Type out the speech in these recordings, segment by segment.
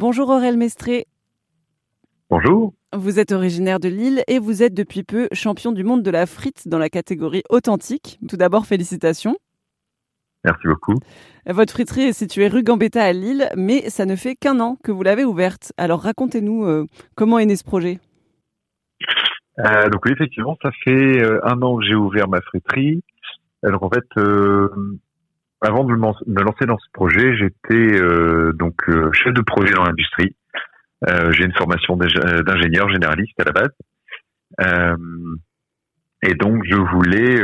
Bonjour Aurel Mestré. Bonjour. Vous êtes originaire de Lille et vous êtes depuis peu champion du monde de la frite dans la catégorie authentique. Tout d'abord, félicitations. Merci beaucoup. Votre friterie est située rue Gambetta à Lille, mais ça ne fait qu'un an que vous l'avez ouverte. Alors racontez-nous euh, comment est né ce projet. Euh, donc oui, effectivement, ça fait euh, un an que j'ai ouvert ma friterie. Donc en fait, avant de me lancer dans ce projet, j'étais donc chef de projet dans l'industrie. Euh, j'ai une formation euh, d'ingénieur généraliste à la base. Euh, et donc je voulais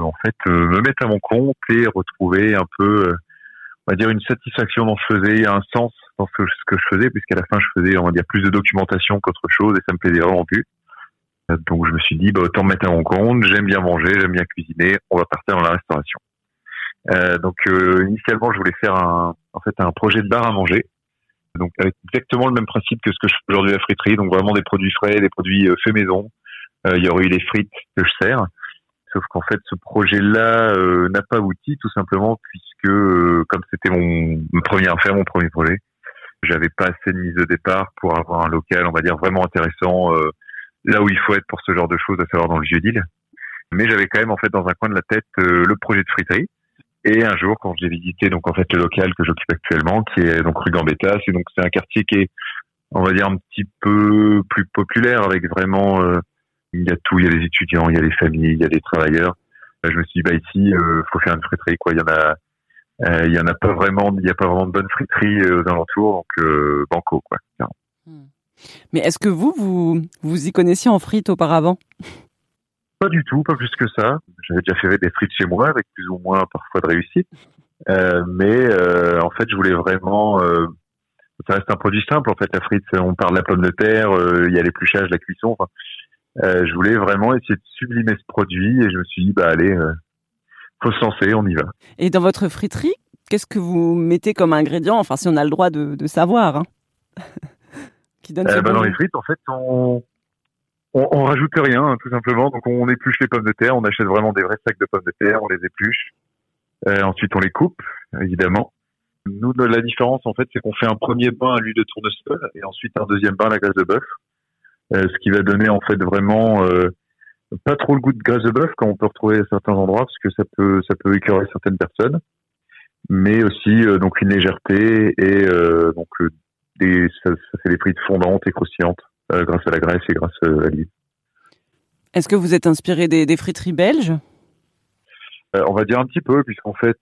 en fait me mettre à mon compte et retrouver un peu, on va dire, une satisfaction dans ce que je faisais, un sens dans ce que, je faisais, puisqu'à la fin je faisais, on va dire, plus de documentation qu'autre chose et ça me plaisait vraiment plus. Donc je me suis dit, bah, autant me mettre à mon compte, j'aime bien manger, j'aime bien cuisiner, on va partir dans la restauration. Euh, donc initialement je voulais faire un, en fait un projet de bar à manger donc avec exactement le même principe que ce que je fais aujourd'hui à la friterie, donc vraiment des produits frais, des produits euh, faits maison. Euh, il y aurait eu les frites que je sers, sauf qu'en fait ce projet-là euh, n'a pas abouti tout simplement puisque comme c'était mon ma première affaire, mon premier projet, j'avais pas assez de mise de départ pour avoir un local, on va dire vraiment intéressant là où il faut être pour ce genre de choses, à savoir dans le vieux deal. Mais j'avais quand même en fait dans un coin de la tête le projet de friterie et un jour, quand j'ai visité donc en fait le local que j'occupe actuellement, qui est donc rue Gambetta, c'est donc c'est un quartier qui est, on va dire, un petit peu plus populaire, avec vraiment, euh, il y a tout, il y a les étudiants, il y a les familles, il y a les travailleurs. Je me suis dit, bah ici, euh, faut faire une friterie, quoi. Il y en a, euh, il y en a pas vraiment, il y a pas vraiment de bonne friterie euh, aux alentours, donc banco, quoi. Hmm. Mais est-ce que vous, vous, vous y connaissiez en frites auparavant? Pas du tout, pas plus que ça. J'avais déjà fait des frites chez moi avec plus ou moins parfois de réussite. Euh, mais euh, en fait, je voulais vraiment. Euh, ça reste un produit simple en fait. La frite, on parle de la pomme de terre, il y a l'épluchage, la cuisson. Enfin, je voulais vraiment essayer de sublimer ce produit et je me suis dit bah allez, faut se lancer, on y va. Et dans votre friterie, qu'est-ce que vous mettez comme ingrédient Enfin, si on a le droit de, de savoir. Hein qui donne bah, dans les frites, en fait, on on, on rajoute rien, hein, tout simplement. Donc on épluche les pommes de terre, on achète vraiment des vrais sacs de pommes de terre, on les épluche. Euh, ensuite on les coupe, évidemment. Nous, la différence en fait, c'est qu'on fait un premier bain à l'huile de tournesol et ensuite un deuxième bain à la graisse de bœuf, euh, ce qui va donner en fait vraiment euh, pas trop le goût de graisse de bœuf comme on peut retrouver à certains endroits parce que ça peut ça peut écœurer certaines personnes, mais aussi euh, donc une légèreté et euh, donc des ça, ça fait des frites fondantes et croustillantes. Euh, grâce à la Grèce et grâce euh, à l'île. Est-ce que vous êtes inspiré des, des friteries belges? Euh, On va dire un petit peu, puisqu'en fait,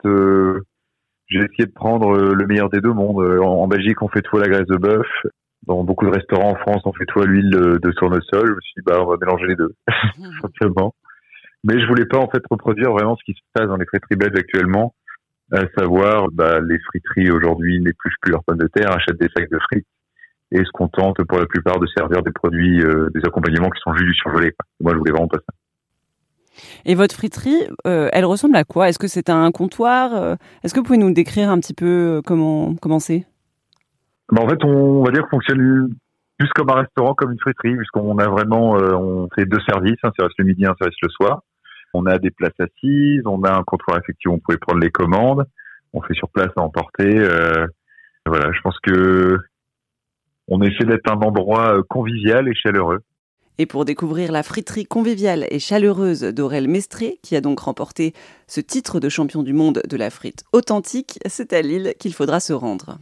j'ai essayé de prendre le meilleur des deux mondes. En, Belgique, on fait tout à la graisse de bœuf. Dans beaucoup de restaurants en France, on fait tout à l'huile de, de tournesol. Je me suis dit, bah, on va mélanger les deux, simplement. Mais je voulais pas en fait reproduire vraiment ce qui se passe dans les friteries belges actuellement, à savoir bah, les friteries aujourd'hui n'épluchent plus leurs pommes de terre, achètent des sacs de frites et se contente pour la plupart de servir des produits, euh, des accompagnements qui sont juste du surgelé. Moi, je voulais vraiment pas ça. Et votre friterie, euh, elle ressemble à quoi? Est-ce que c'est un comptoir euh, Est-ce que vous pouvez nous décrire un petit peu comment comment c'est? Ben, En fait, on, va dire fonctionne plus comme un restaurant, comme une friterie, puisqu'on a vraiment, on fait deux services, un service le midi, un service le soir. On a des places assises, on a un comptoir effectivement, on pouvait prendre les commandes, on fait sur place à emporter. voilà, je pense que on essaie d'être un endroit euh, convivial et chaleureux. Et pour découvrir la friterie conviviale et chaleureuse d'Aurel Mestré, qui a donc remporté ce titre de champion du monde de la frite authentique, c'est à Lille qu'il faudra se rendre.